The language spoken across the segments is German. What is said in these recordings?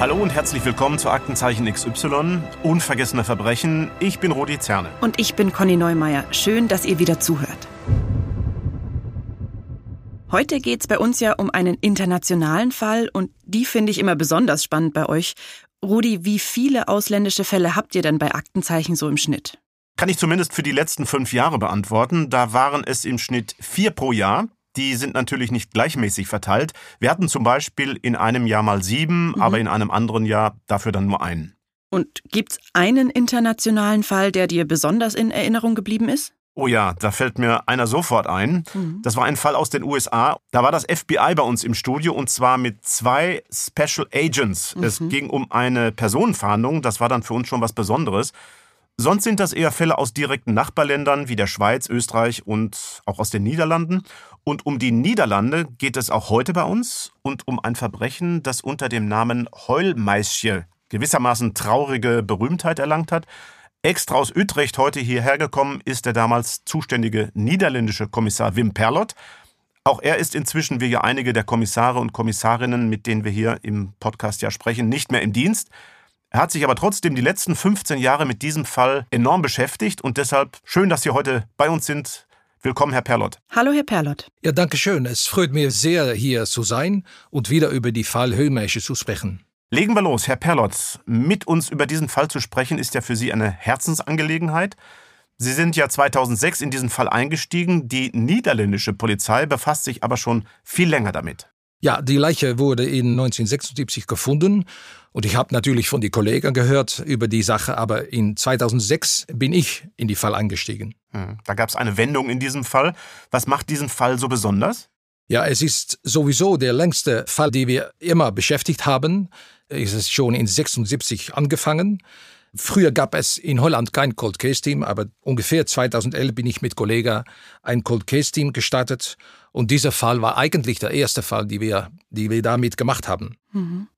Hallo und herzlich willkommen zu Aktenzeichen XY, unvergessene Verbrechen. Ich bin Rudi Zerne. Und ich bin Conny Neumeier. Schön, dass ihr wieder zuhört. Heute geht's bei uns ja um einen internationalen Fall und die finde ich immer besonders spannend bei euch. Rudi, wie viele ausländische Fälle habt ihr denn bei Aktenzeichen so im Schnitt? Kann ich zumindest für die letzten fünf Jahre beantworten. Da waren es im Schnitt vier pro Jahr. Die sind natürlich nicht gleichmäßig verteilt. Wir hatten zum Beispiel in einem Jahr mal sieben, mhm. aber in einem anderen Jahr dafür dann nur einen. Und gibt's einen internationalen Fall, der dir besonders in Erinnerung geblieben ist? Oh ja, da fällt mir einer sofort ein. Mhm. Das war ein Fall aus den USA. Da war das FBI bei uns im Studio und zwar mit zwei Special Agents. Mhm. Es ging um eine Personenfahndung. Das war dann für uns schon was Besonderes. Sonst sind das eher Fälle aus direkten Nachbarländern wie der Schweiz, Österreich und auch aus den Niederlanden. Und um die Niederlande geht es auch heute bei uns und um ein Verbrechen, das unter dem Namen Heulmeisje gewissermaßen traurige Berühmtheit erlangt hat. Extra aus Utrecht heute hierher gekommen ist der damals zuständige niederländische Kommissar Wim Perlot. Auch er ist inzwischen, wie ja einige der Kommissare und Kommissarinnen, mit denen wir hier im Podcast ja sprechen, nicht mehr im Dienst. Er hat sich aber trotzdem die letzten 15 Jahre mit diesem Fall enorm beschäftigt und deshalb schön, dass Sie heute bei uns sind. Willkommen, Herr Perlott. Hallo, Herr Perlott. Ja, danke schön. Es freut mich sehr, hier zu sein und wieder über die Fall Höhlmäsche zu sprechen. Legen wir los, Herr Perlott. Mit uns über diesen Fall zu sprechen, ist ja für Sie eine Herzensangelegenheit. Sie sind ja 2006 in diesen Fall eingestiegen. Die niederländische Polizei befasst sich aber schon viel länger damit. Ja, die Leiche wurde in 1976 gefunden und ich habe natürlich von den Kollegen gehört über die Sache, aber in 2006 bin ich in die Fall eingestiegen. Hm, da gab es eine Wendung in diesem Fall. Was macht diesen Fall so besonders? Ja, es ist sowieso der längste Fall, den wir immer beschäftigt haben. Es ist schon in 76 angefangen. Früher gab es in Holland kein Cold Case Team, aber ungefähr 2011 bin ich mit Kollegen ein Cold Case Team gestartet und dieser Fall war eigentlich der erste Fall, die wir, die wir damit gemacht haben. Mhm.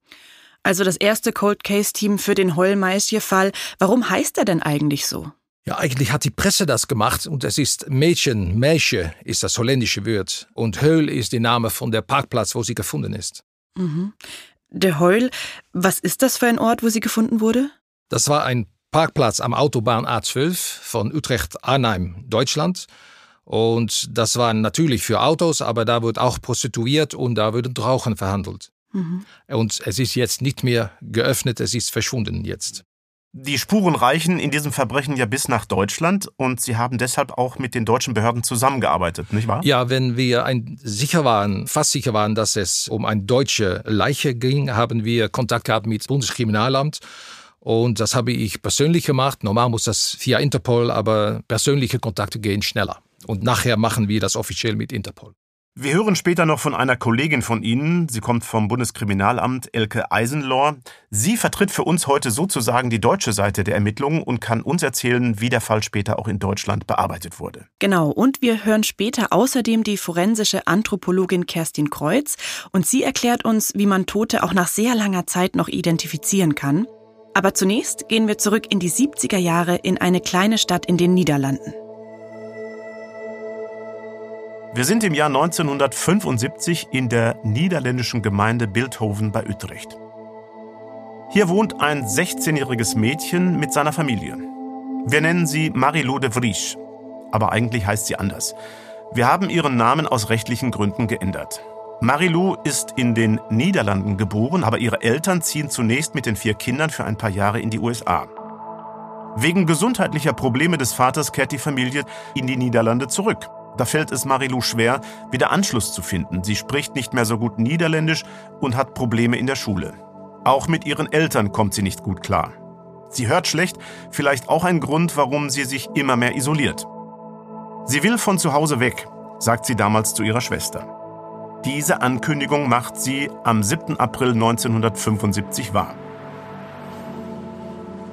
Also das erste Cold Case Team für den Hollmeisje-Fall. Warum heißt er denn eigentlich so? Ja, eigentlich hat die Presse das gemacht und es ist Mädchen, Mädchen ist das holländische Wort und Höhl ist der Name von der Parkplatz, wo sie gefunden ist. Mhm. Der Heul, was ist das für ein Ort, wo sie gefunden wurde? Das war ein Parkplatz am Autobahn A12 von Utrecht-Arnheim, Deutschland. Und das war natürlich für Autos, aber da wird auch prostituiert und da wird Rauchen verhandelt. Mhm. Und es ist jetzt nicht mehr geöffnet, es ist verschwunden jetzt. Die Spuren reichen in diesem Verbrechen ja bis nach Deutschland und Sie haben deshalb auch mit den deutschen Behörden zusammengearbeitet, nicht wahr? Ja, wenn wir ein, sicher waren, fast sicher waren, dass es um eine deutsche Leiche ging, haben wir Kontakt gehabt mit Bundeskriminalamt und das habe ich persönlich gemacht. Normal muss das via Interpol, aber persönliche Kontakte gehen schneller. Und nachher machen wir das offiziell mit Interpol. Wir hören später noch von einer Kollegin von Ihnen. Sie kommt vom Bundeskriminalamt, Elke Eisenlohr. Sie vertritt für uns heute sozusagen die deutsche Seite der Ermittlungen und kann uns erzählen, wie der Fall später auch in Deutschland bearbeitet wurde. Genau. Und wir hören später außerdem die forensische Anthropologin Kerstin Kreuz. Und sie erklärt uns, wie man Tote auch nach sehr langer Zeit noch identifizieren kann. Aber zunächst gehen wir zurück in die 70er Jahre in eine kleine Stadt in den Niederlanden. Wir sind im Jahr 1975 in der niederländischen Gemeinde Bildhoven bei Utrecht. Hier wohnt ein 16-jähriges Mädchen mit seiner Familie. Wir nennen sie Marilou de Vries, aber eigentlich heißt sie anders. Wir haben ihren Namen aus rechtlichen Gründen geändert. Marilou ist in den Niederlanden geboren, aber ihre Eltern ziehen zunächst mit den vier Kindern für ein paar Jahre in die USA. Wegen gesundheitlicher Probleme des Vaters kehrt die Familie in die Niederlande zurück. Da fällt es Marilou schwer, wieder Anschluss zu finden. Sie spricht nicht mehr so gut Niederländisch und hat Probleme in der Schule. Auch mit ihren Eltern kommt sie nicht gut klar. Sie hört schlecht, vielleicht auch ein Grund, warum sie sich immer mehr isoliert. Sie will von zu Hause weg, sagt sie damals zu ihrer Schwester. Diese Ankündigung macht sie am 7. April 1975 wahr.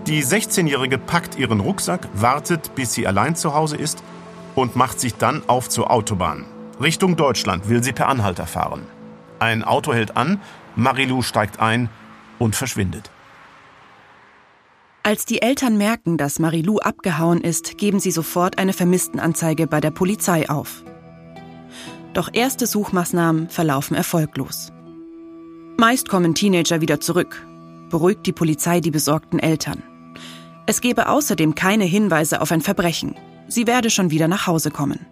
Die 16-Jährige packt ihren Rucksack, wartet, bis sie allein zu Hause ist und macht sich dann auf zur Autobahn. Richtung Deutschland will sie per Anhalter fahren. Ein Auto hält an, Marilou steigt ein und verschwindet. Als die Eltern merken, dass Marilou abgehauen ist, geben sie sofort eine Vermisstenanzeige bei der Polizei auf. Doch erste Suchmaßnahmen verlaufen erfolglos. Meist kommen Teenager wieder zurück. beruhigt die Polizei die besorgten Eltern. Es gebe außerdem keine Hinweise auf ein Verbrechen. Sie werde schon wieder nach Hause kommen.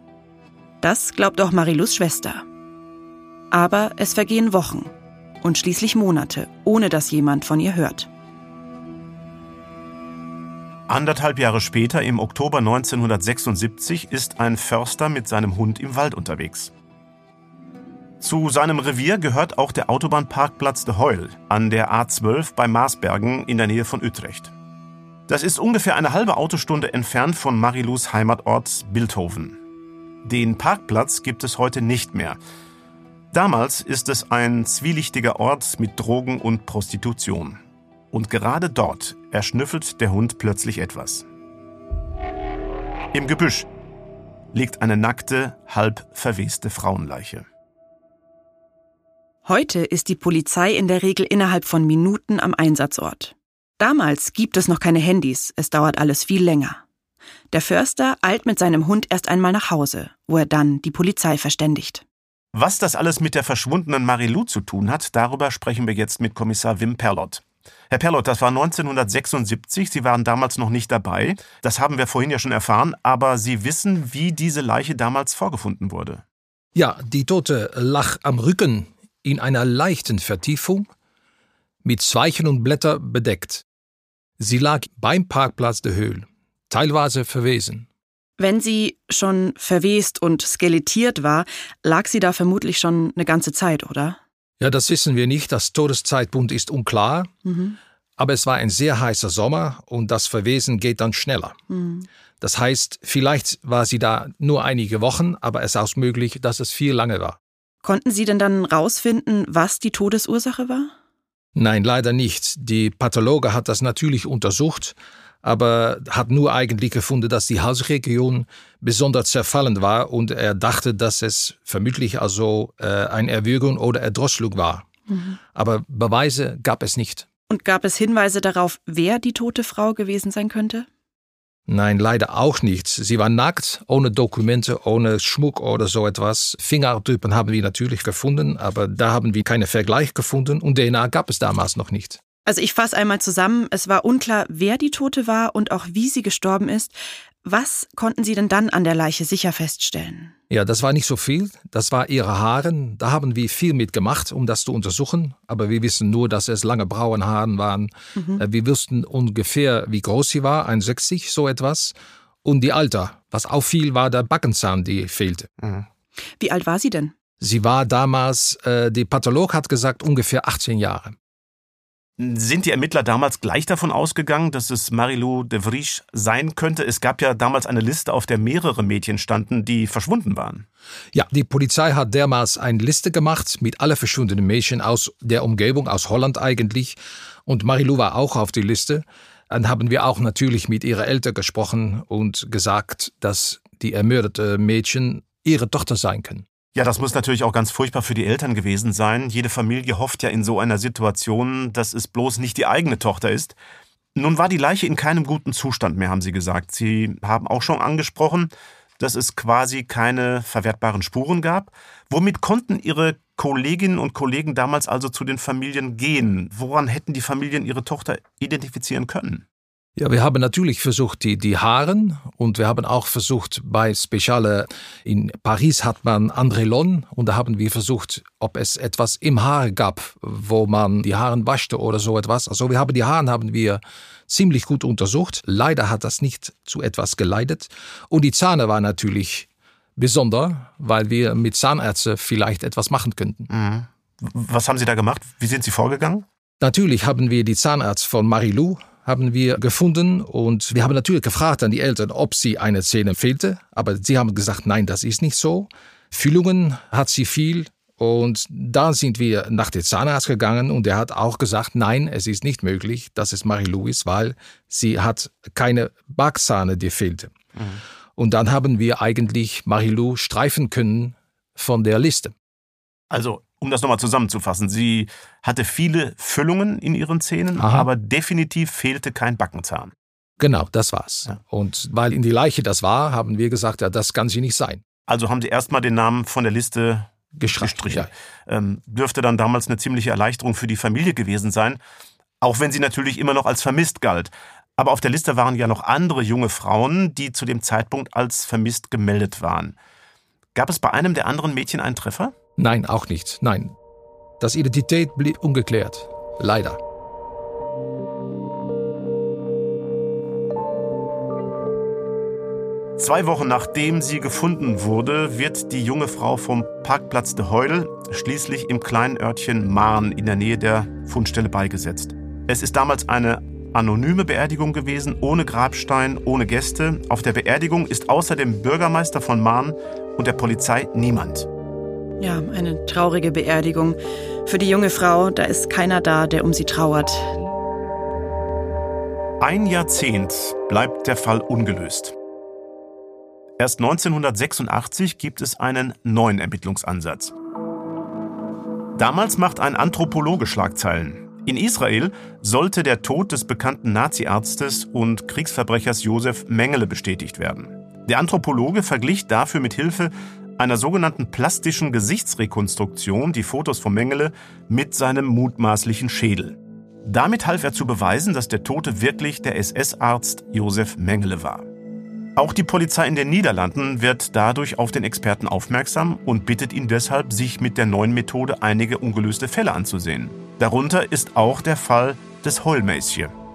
Das glaubt auch Marilus Schwester. Aber es vergehen Wochen und schließlich Monate, ohne dass jemand von ihr hört. Anderthalb Jahre später, im Oktober 1976, ist ein Förster mit seinem Hund im Wald unterwegs. Zu seinem Revier gehört auch der Autobahnparkplatz de Heul an der A12 bei Marsbergen in der Nähe von Utrecht. Das ist ungefähr eine halbe Autostunde entfernt von Marilus Heimatort Bildhoven. Den Parkplatz gibt es heute nicht mehr. Damals ist es ein zwielichtiger Ort mit Drogen und Prostitution. Und gerade dort erschnüffelt der Hund plötzlich etwas. Im Gebüsch liegt eine nackte, halb verweste Frauenleiche. Heute ist die Polizei in der Regel innerhalb von Minuten am Einsatzort. Damals gibt es noch keine Handys, es dauert alles viel länger. Der Förster eilt mit seinem Hund erst einmal nach Hause, wo er dann die Polizei verständigt. Was das alles mit der verschwundenen Marilou zu tun hat, darüber sprechen wir jetzt mit Kommissar Wim Perlott. Herr Perlott, das war 1976. Sie waren damals noch nicht dabei. Das haben wir vorhin ja schon erfahren. Aber Sie wissen, wie diese Leiche damals vorgefunden wurde. Ja, die Tote lag am Rücken in einer leichten Vertiefung, mit Zweichen und Blätter bedeckt. Sie lag beim Parkplatz der Höhle, teilweise verwesen. Wenn sie schon verwest und skelettiert war, lag sie da vermutlich schon eine ganze Zeit, oder? Ja, das wissen wir nicht. Das Todeszeitpunkt ist unklar. Mhm. Aber es war ein sehr heißer Sommer und das Verwesen geht dann schneller. Mhm. Das heißt, vielleicht war sie da nur einige Wochen, aber es ist auch möglich, dass es viel lange war. Konnten Sie denn dann rausfinden, was die Todesursache war? Nein, leider nicht. Die Pathologe hat das natürlich untersucht, aber hat nur eigentlich gefunden, dass die Halsregion besonders zerfallen war und er dachte, dass es vermutlich also äh, eine Erwürgung oder Erdrosselung war. Mhm. Aber Beweise gab es nicht. Und gab es Hinweise darauf, wer die tote Frau gewesen sein könnte? Nein, leider auch nicht. Sie war nackt, ohne Dokumente, ohne Schmuck oder so etwas. Fingerabdrücken haben wir natürlich gefunden, aber da haben wir keinen Vergleich gefunden und DNA gab es damals noch nicht. Also ich fasse einmal zusammen, es war unklar, wer die Tote war und auch wie sie gestorben ist. Was konnten Sie denn dann an der Leiche sicher feststellen? Ja, das war nicht so viel. Das war ihre Haare. Da haben wir viel mitgemacht, um das zu untersuchen. Aber wir wissen nur, dass es lange braune Haare waren. Mhm. Äh, wir wussten ungefähr, wie groß sie war, 1,60, so etwas. Und die Alter. Was auch viel war der Backenzahn, die fehlte. Mhm. Wie alt war sie denn? Sie war damals, äh, die Patholog hat gesagt, ungefähr 18 Jahre. Sind die Ermittler damals gleich davon ausgegangen, dass es Marilou de Vries sein könnte? Es gab ja damals eine Liste, auf der mehrere Mädchen standen, die verschwunden waren. Ja, die Polizei hat damals eine Liste gemacht mit alle verschwundenen Mädchen aus der Umgebung, aus Holland eigentlich. Und Marilou war auch auf die Liste. Dann haben wir auch natürlich mit ihrer Eltern gesprochen und gesagt, dass die ermordete Mädchen ihre Tochter sein können. Ja, das muss natürlich auch ganz furchtbar für die Eltern gewesen sein. Jede Familie hofft ja in so einer Situation, dass es bloß nicht die eigene Tochter ist. Nun war die Leiche in keinem guten Zustand mehr, haben Sie gesagt. Sie haben auch schon angesprochen, dass es quasi keine verwertbaren Spuren gab. Womit konnten Ihre Kolleginnen und Kollegen damals also zu den Familien gehen? Woran hätten die Familien ihre Tochter identifizieren können? Ja, wir haben natürlich versucht, die, die Haaren und wir haben auch versucht, bei Speziale in Paris hat man Andrelon und da haben wir versucht, ob es etwas im Haar gab, wo man die Haaren waschte oder so etwas. Also wir haben die Haaren haben wir ziemlich gut untersucht. Leider hat das nicht zu etwas geleitet. Und die Zähne war natürlich besonders, weil wir mit Zahnärzten vielleicht etwas machen könnten. Mhm. Was haben Sie da gemacht? Wie sind Sie vorgegangen? Natürlich haben wir die Zahnarzt von Marilou haben wir gefunden und wir haben natürlich gefragt an die Eltern, ob sie eine Zähne fehlte, aber sie haben gesagt, nein, das ist nicht so. Füllungen hat sie viel und da sind wir nach dem Zahnarzt gegangen und er hat auch gesagt, nein, es ist nicht möglich, dass es Marie-Lou ist, weil sie hat keine Backzahne, die fehlte. Mhm. Und dann haben wir eigentlich Marie-Lou streifen können von der Liste. Also um das nochmal zusammenzufassen, sie hatte viele Füllungen in ihren Zähnen, Aha. aber definitiv fehlte kein Backenzahn. Genau, das war's. Ja. Und weil in die Leiche das war, haben wir gesagt, ja, das kann sie nicht sein. Also haben sie erstmal den Namen von der Liste gestrichen. Ja. Ähm, dürfte dann damals eine ziemliche Erleichterung für die Familie gewesen sein. Auch wenn sie natürlich immer noch als vermisst galt. Aber auf der Liste waren ja noch andere junge Frauen, die zu dem Zeitpunkt als vermisst gemeldet waren. Gab es bei einem der anderen Mädchen einen Treffer? Nein, auch nicht. Nein. Das Identität blieb ungeklärt. Leider. Zwei Wochen nachdem sie gefunden wurde, wird die junge Frau vom Parkplatz de Heudel schließlich im kleinen Örtchen Mahn in der Nähe der Fundstelle beigesetzt. Es ist damals eine anonyme Beerdigung gewesen, ohne Grabstein, ohne Gäste. Auf der Beerdigung ist außer dem Bürgermeister von Mahn und der Polizei niemand. Ja, eine traurige Beerdigung. Für die junge Frau, da ist keiner da, der um sie trauert. Ein Jahrzehnt bleibt der Fall ungelöst. Erst 1986 gibt es einen neuen Ermittlungsansatz. Damals macht ein Anthropologe Schlagzeilen. In Israel sollte der Tod des bekannten Naziarztes und Kriegsverbrechers Josef Mengele bestätigt werden. Der Anthropologe verglich dafür mit Hilfe einer sogenannten plastischen Gesichtsrekonstruktion die Fotos von Mengele mit seinem mutmaßlichen Schädel. Damit half er zu beweisen, dass der Tote wirklich der SS-Arzt Josef Mengele war. Auch die Polizei in den Niederlanden wird dadurch auf den Experten aufmerksam und bittet ihn deshalb, sich mit der neuen Methode einige ungelöste Fälle anzusehen. Darunter ist auch der Fall des Heulmäßchen.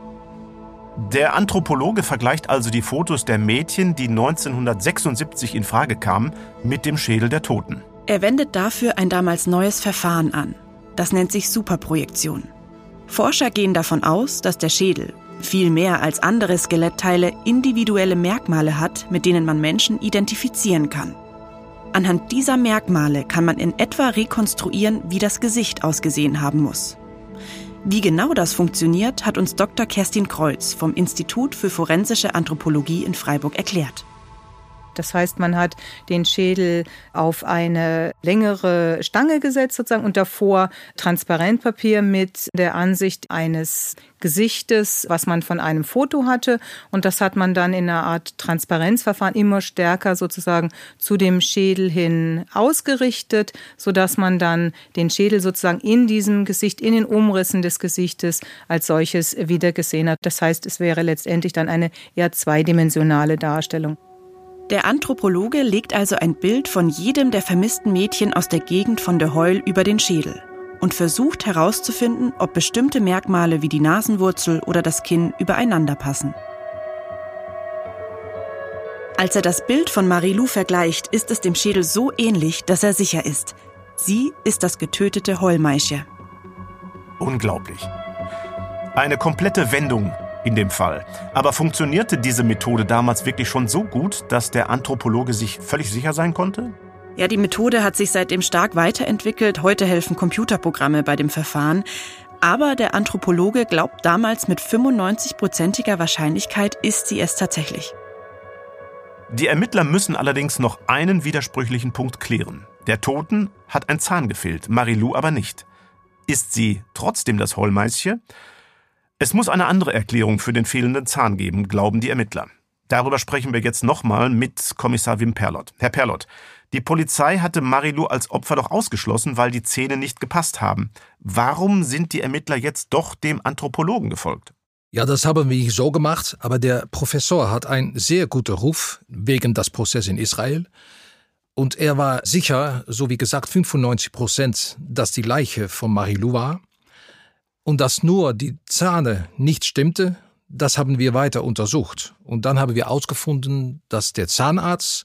Der Anthropologe vergleicht also die Fotos der Mädchen, die 1976 in Frage kamen, mit dem Schädel der Toten. Er wendet dafür ein damals neues Verfahren an. Das nennt sich Superprojektion. Forscher gehen davon aus, dass der Schädel, viel mehr als andere Skelettteile individuelle Merkmale hat, mit denen man Menschen identifizieren kann. Anhand dieser Merkmale kann man in etwa rekonstruieren, wie das Gesicht ausgesehen haben muss. Wie genau das funktioniert, hat uns Dr. Kerstin Kreuz vom Institut für forensische Anthropologie in Freiburg erklärt. Das heißt, man hat den Schädel auf eine längere Stange gesetzt sozusagen und davor Transparentpapier mit der Ansicht eines Gesichtes, was man von einem Foto hatte. Und das hat man dann in einer Art Transparenzverfahren immer stärker sozusagen zu dem Schädel hin ausgerichtet, sodass man dann den Schädel sozusagen in diesem Gesicht, in den Umrissen des Gesichtes als solches wieder gesehen hat. Das heißt, es wäre letztendlich dann eine eher zweidimensionale Darstellung. Der Anthropologe legt also ein Bild von jedem der vermissten Mädchen aus der Gegend von De Heul über den Schädel und versucht herauszufinden, ob bestimmte Merkmale wie die Nasenwurzel oder das Kinn übereinander passen. Als er das Bild von Marilou vergleicht, ist es dem Schädel so ähnlich, dass er sicher ist. Sie ist das getötete Heulmeische. Unglaublich. Eine komplette Wendung in dem Fall. Aber funktionierte diese Methode damals wirklich schon so gut, dass der Anthropologe sich völlig sicher sein konnte? Ja, die Methode hat sich seitdem stark weiterentwickelt. Heute helfen Computerprogramme bei dem Verfahren. Aber der Anthropologe glaubt damals mit 95-prozentiger Wahrscheinlichkeit ist sie es tatsächlich. Die Ermittler müssen allerdings noch einen widersprüchlichen Punkt klären. Der Toten hat ein Zahn gefehlt, Marilou aber nicht. Ist sie trotzdem das Hollmeischen? Es muss eine andere Erklärung für den fehlenden Zahn geben, glauben die Ermittler. Darüber sprechen wir jetzt nochmal mit Kommissar Wim Perlott. Herr Perlott, die Polizei hatte Marilou als Opfer doch ausgeschlossen, weil die Zähne nicht gepasst haben. Warum sind die Ermittler jetzt doch dem Anthropologen gefolgt? Ja, das haben wir so gemacht, aber der Professor hat einen sehr guten Ruf wegen des Prozesses in Israel. Und er war sicher, so wie gesagt, 95 Prozent, dass die Leiche von Marilou war. Und dass nur die Zahne nicht stimmte, das haben wir weiter untersucht. Und dann haben wir ausgefunden, dass der Zahnarzt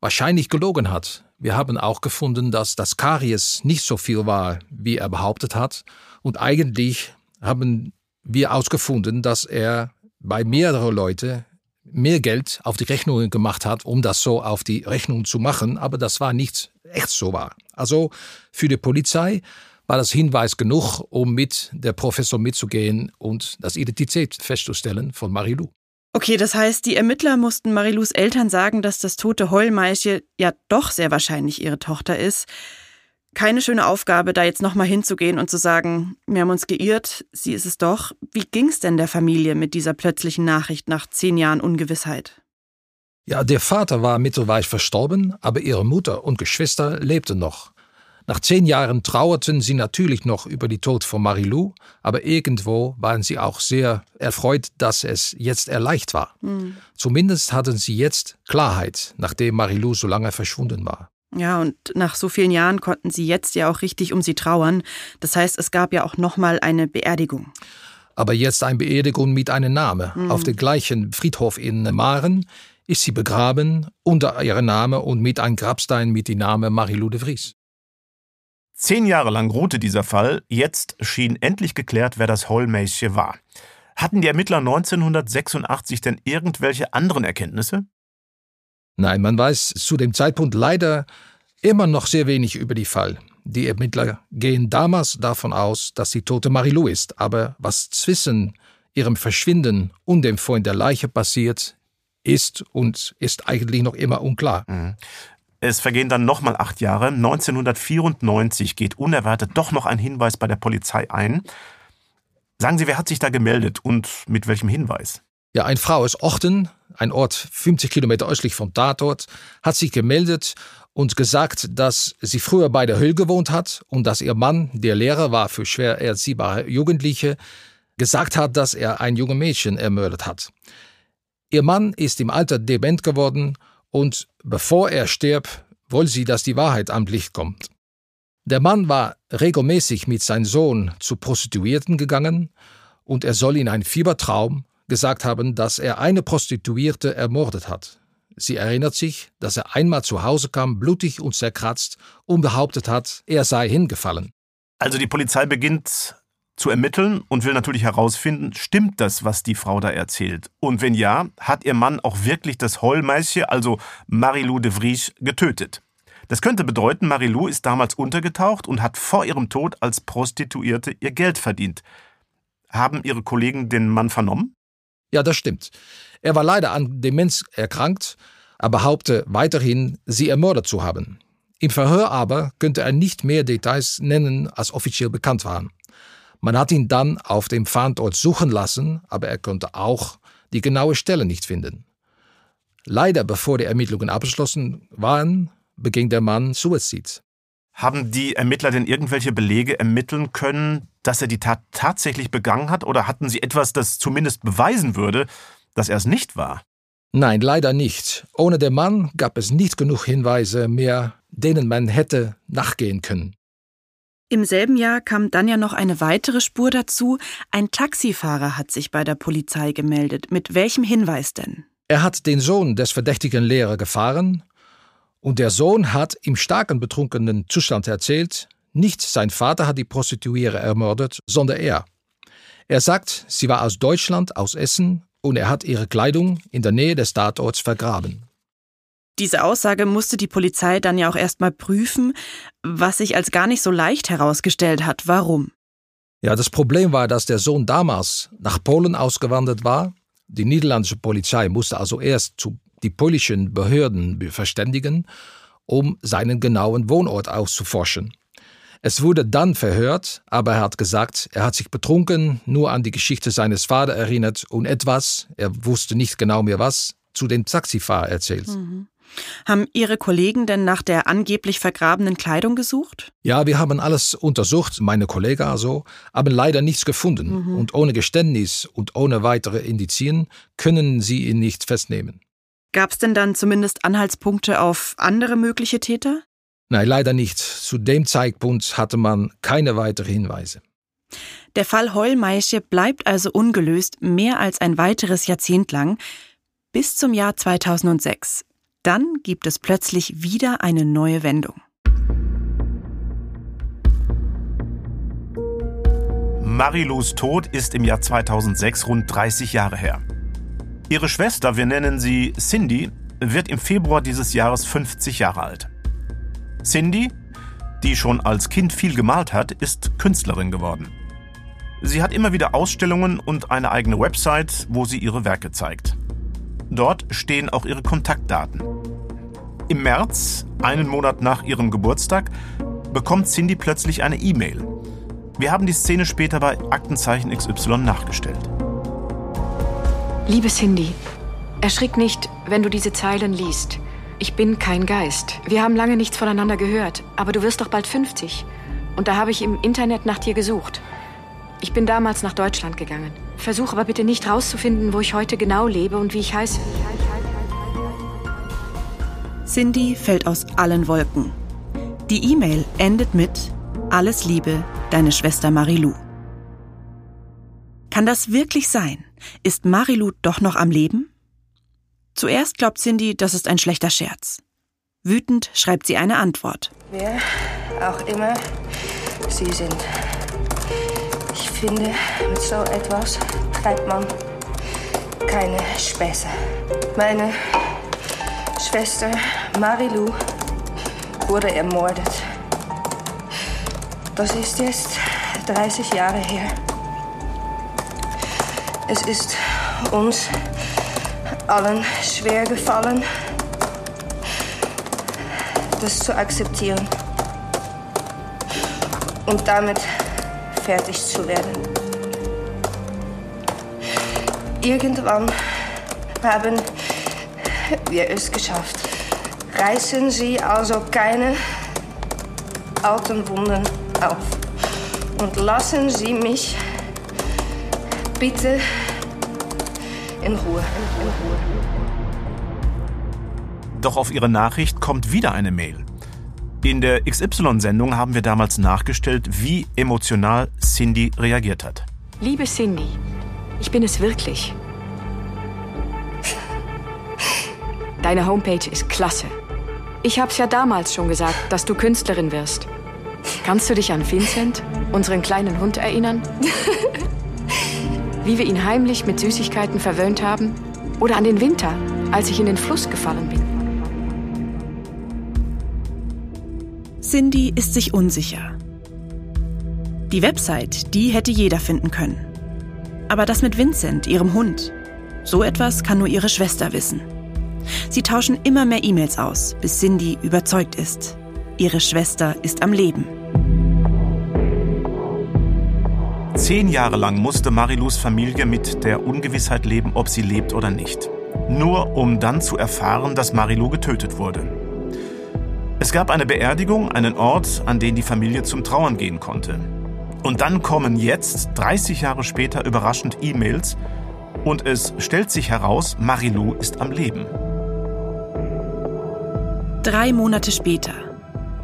wahrscheinlich gelogen hat. Wir haben auch gefunden, dass das Karies nicht so viel war, wie er behauptet hat. Und eigentlich haben wir ausgefunden, dass er bei mehreren Leuten mehr Geld auf die Rechnungen gemacht hat, um das so auf die Rechnung zu machen, aber das war nicht echt so wahr. Also für die Polizei war das Hinweis genug, um mit der Professor mitzugehen und das Identität festzustellen von Marilou. Okay, das heißt, die Ermittler mussten Marilous Eltern sagen, dass das tote Heulmeische ja doch sehr wahrscheinlich ihre Tochter ist. Keine schöne Aufgabe, da jetzt nochmal hinzugehen und zu sagen, wir haben uns geirrt, sie ist es doch. Wie ging es denn der Familie mit dieser plötzlichen Nachricht nach zehn Jahren Ungewissheit? Ja, der Vater war mittelweise verstorben, aber ihre Mutter und Geschwister lebten noch. Nach zehn Jahren trauerten sie natürlich noch über die Tod von Marilou, aber irgendwo waren sie auch sehr erfreut, dass es jetzt erleicht war. Mhm. Zumindest hatten sie jetzt Klarheit, nachdem Marilou so lange verschwunden war. Ja, und nach so vielen Jahren konnten sie jetzt ja auch richtig um sie trauern. Das heißt, es gab ja auch nochmal eine Beerdigung. Aber jetzt eine Beerdigung mit einem Namen. Mhm. Auf dem gleichen Friedhof in Maren ist sie begraben unter ihrem Namen und mit einem Grabstein mit dem Namen Marilou de Vries. Zehn Jahre lang ruhte dieser Fall, jetzt schien endlich geklärt, wer das Hollmäßchen war. Hatten die Ermittler 1986 denn irgendwelche anderen Erkenntnisse? Nein, man weiß zu dem Zeitpunkt leider immer noch sehr wenig über die Fall. Die Ermittler gehen damals davon aus, dass die tote Marilou ist, aber was zwischen ihrem Verschwinden und dem Fund der Leiche passiert, ist und ist eigentlich noch immer unklar. Mhm. Es vergehen dann nochmal acht Jahre. 1994 geht unerwartet doch noch ein Hinweis bei der Polizei ein. Sagen Sie, wer hat sich da gemeldet und mit welchem Hinweis? Ja, eine Frau aus Ochten, ein Ort 50 Kilometer östlich vom Tatort, hat sich gemeldet und gesagt, dass sie früher bei der Höhle gewohnt hat und dass ihr Mann, der Lehrer war für schwer erziehbare Jugendliche, gesagt hat, dass er ein junges Mädchen ermordet hat. Ihr Mann ist im Alter dement geworden und bevor er stirbt, will sie, dass die Wahrheit am Licht kommt. Der Mann war regelmäßig mit seinem Sohn zu Prostituierten gegangen und er soll in einem Fiebertraum gesagt haben, dass er eine Prostituierte ermordet hat. Sie erinnert sich, dass er einmal zu Hause kam, blutig und zerkratzt, und behauptet hat, er sei hingefallen. Also die Polizei beginnt zu ermitteln und will natürlich herausfinden, stimmt das, was die Frau da erzählt? Und wenn ja, hat ihr Mann auch wirklich das Hollmeische, also Marilou de Vries, getötet? Das könnte bedeuten, Marilou ist damals untergetaucht und hat vor ihrem Tod als Prostituierte ihr Geld verdient. Haben Ihre Kollegen den Mann vernommen? Ja, das stimmt. Er war leider an Demenz erkrankt, aber behaupte weiterhin, sie ermordet zu haben. Im Verhör aber könnte er nicht mehr Details nennen, als offiziell bekannt waren. Man hat ihn dann auf dem Fahndort suchen lassen, aber er konnte auch die genaue Stelle nicht finden. Leider bevor die Ermittlungen abgeschlossen waren, beging der Mann Suizid. Haben die Ermittler denn irgendwelche Belege ermitteln können, dass er die Tat tatsächlich begangen hat, oder hatten sie etwas, das zumindest beweisen würde, dass er es nicht war? Nein, leider nicht. Ohne den Mann gab es nicht genug Hinweise mehr, denen man hätte nachgehen können. Im selben Jahr kam dann ja noch eine weitere Spur dazu. Ein Taxifahrer hat sich bei der Polizei gemeldet. Mit welchem Hinweis denn? Er hat den Sohn des verdächtigen Lehrer gefahren und der Sohn hat im starken betrunkenen Zustand erzählt, nicht sein Vater hat die Prostituiere ermordet, sondern er. Er sagt, sie war aus Deutschland, aus Essen, und er hat ihre Kleidung in der Nähe des Tatorts vergraben. Diese Aussage musste die Polizei dann ja auch erstmal prüfen, was sich als gar nicht so leicht herausgestellt hat. Warum? Ja, das Problem war, dass der Sohn damals nach Polen ausgewandert war. Die niederländische Polizei musste also erst zu die polnischen Behörden verständigen, um seinen genauen Wohnort auszuforschen. Es wurde dann verhört, aber er hat gesagt, er hat sich betrunken, nur an die Geschichte seines Vaters erinnert und etwas, er wusste nicht genau mehr was, zu dem Taxifahrer erzählt. Mhm. Haben Ihre Kollegen denn nach der angeblich vergrabenen Kleidung gesucht? Ja, wir haben alles untersucht, meine Kollegen also, aber leider nichts gefunden. Mhm. Und ohne Geständnis und ohne weitere Indizien können sie ihn nicht festnehmen. Gab es denn dann zumindest Anhaltspunkte auf andere mögliche Täter? Nein, leider nicht. Zu dem Zeitpunkt hatte man keine weiteren Hinweise. Der Fall Heulmeische bleibt also ungelöst mehr als ein weiteres Jahrzehnt lang, bis zum Jahr 2006. Dann gibt es plötzlich wieder eine neue Wendung. Marilous Tod ist im Jahr 2006 rund 30 Jahre her. Ihre Schwester, wir nennen sie Cindy, wird im Februar dieses Jahres 50 Jahre alt. Cindy, die schon als Kind viel gemalt hat, ist Künstlerin geworden. Sie hat immer wieder Ausstellungen und eine eigene Website, wo sie ihre Werke zeigt. Dort stehen auch ihre Kontaktdaten. Im März, einen Monat nach ihrem Geburtstag, bekommt Cindy plötzlich eine E-Mail. Wir haben die Szene später bei Aktenzeichen XY nachgestellt. Liebe Cindy, erschrick nicht, wenn du diese Zeilen liest. Ich bin kein Geist. Wir haben lange nichts voneinander gehört. Aber du wirst doch bald 50. Und da habe ich im Internet nach dir gesucht. Ich bin damals nach Deutschland gegangen. Versuch aber bitte nicht rauszufinden, wo ich heute genau lebe und wie ich heiße. Cindy fällt aus allen Wolken. Die E-Mail endet mit Alles Liebe, deine Schwester Marilou. Kann das wirklich sein? Ist Marilou doch noch am Leben? Zuerst glaubt Cindy, das ist ein schlechter Scherz. Wütend schreibt sie eine Antwort. Wer auch immer Sie sind. Finde, mit so etwas treibt man keine Späße. Meine Schwester Marilou wurde ermordet. Das ist jetzt 30 Jahre her. Es ist uns allen schwer gefallen, das zu akzeptieren und damit fertig zu werden. Irgendwann haben wir es geschafft. Reißen Sie also keine alten Wunden auf und lassen Sie mich bitte in Ruhe. In Ruhe. Doch auf Ihre Nachricht kommt wieder eine Mail. In der XY-Sendung haben wir damals nachgestellt, wie emotional Cindy reagiert hat. Liebe Cindy, ich bin es wirklich. Deine Homepage ist klasse. Ich hab's ja damals schon gesagt, dass du Künstlerin wirst. Kannst du dich an Vincent, unseren kleinen Hund, erinnern? Wie wir ihn heimlich mit Süßigkeiten verwöhnt haben? Oder an den Winter, als ich in den Fluss gefallen bin? Cindy ist sich unsicher. Die Website, die hätte jeder finden können. Aber das mit Vincent, ihrem Hund, so etwas kann nur ihre Schwester wissen. Sie tauschen immer mehr E-Mails aus, bis Cindy überzeugt ist. Ihre Schwester ist am Leben. Zehn Jahre lang musste Marilus Familie mit der Ungewissheit leben, ob sie lebt oder nicht. Nur um dann zu erfahren, dass Marilu getötet wurde. Es gab eine Beerdigung, einen Ort, an den die Familie zum Trauern gehen konnte. Und dann kommen jetzt, 30 Jahre später, überraschend E-Mails und es stellt sich heraus, Marilou ist am Leben. Drei Monate später,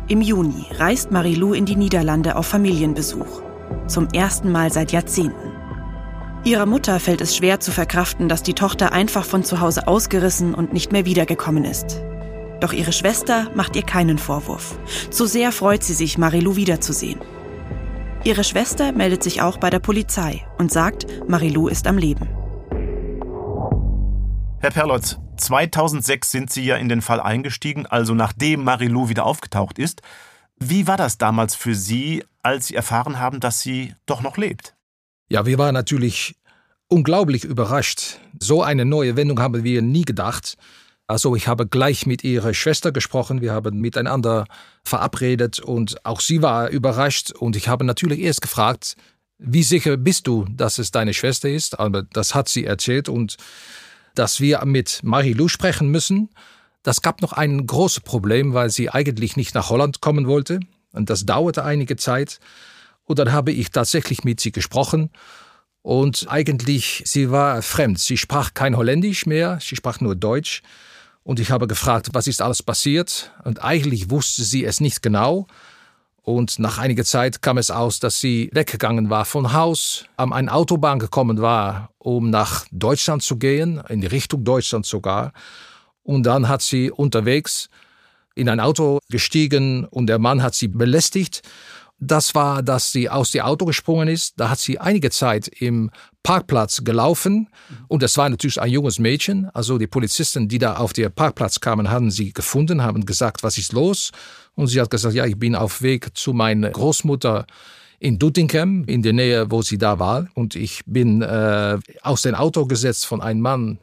im Juni, reist Marilou in die Niederlande auf Familienbesuch. Zum ersten Mal seit Jahrzehnten. Ihrer Mutter fällt es schwer zu verkraften, dass die Tochter einfach von zu Hause ausgerissen und nicht mehr wiedergekommen ist. Doch ihre Schwester macht ihr keinen Vorwurf. Zu sehr freut sie sich, Marilou wiederzusehen. Ihre Schwester meldet sich auch bei der Polizei und sagt, Marilou ist am Leben. Herr Perlotz, 2006 sind Sie ja in den Fall eingestiegen, also nachdem Marilou wieder aufgetaucht ist. Wie war das damals für Sie, als Sie erfahren haben, dass sie doch noch lebt? Ja, wir waren natürlich unglaublich überrascht. So eine neue Wendung haben wir nie gedacht. Also ich habe gleich mit ihrer Schwester gesprochen, wir haben miteinander verabredet und auch sie war überrascht und ich habe natürlich erst gefragt, wie sicher bist du, dass es deine Schwester ist? Aber das hat sie erzählt und dass wir mit Marilou sprechen müssen. Das gab noch ein großes Problem, weil sie eigentlich nicht nach Holland kommen wollte und das dauerte einige Zeit. Und dann habe ich tatsächlich mit sie gesprochen und eigentlich sie war fremd. Sie sprach kein Holländisch mehr, sie sprach nur Deutsch. Und ich habe gefragt, was ist alles passiert? Und eigentlich wusste sie es nicht genau. Und nach einiger Zeit kam es aus, dass sie weggegangen war von Haus, an eine Autobahn gekommen war, um nach Deutschland zu gehen, in Richtung Deutschland sogar. Und dann hat sie unterwegs in ein Auto gestiegen und der Mann hat sie belästigt das war, dass sie aus dem Auto gesprungen ist. Da hat sie einige Zeit im Parkplatz gelaufen und es war natürlich ein junges Mädchen. Also die Polizisten, die da auf den Parkplatz kamen, haben sie gefunden, haben gesagt, was ist los? Und sie hat gesagt, ja, ich bin auf Weg zu meiner Großmutter in Duttingham, in der Nähe, wo sie da war. Und ich bin äh, aus dem Auto gesetzt von einem Mann.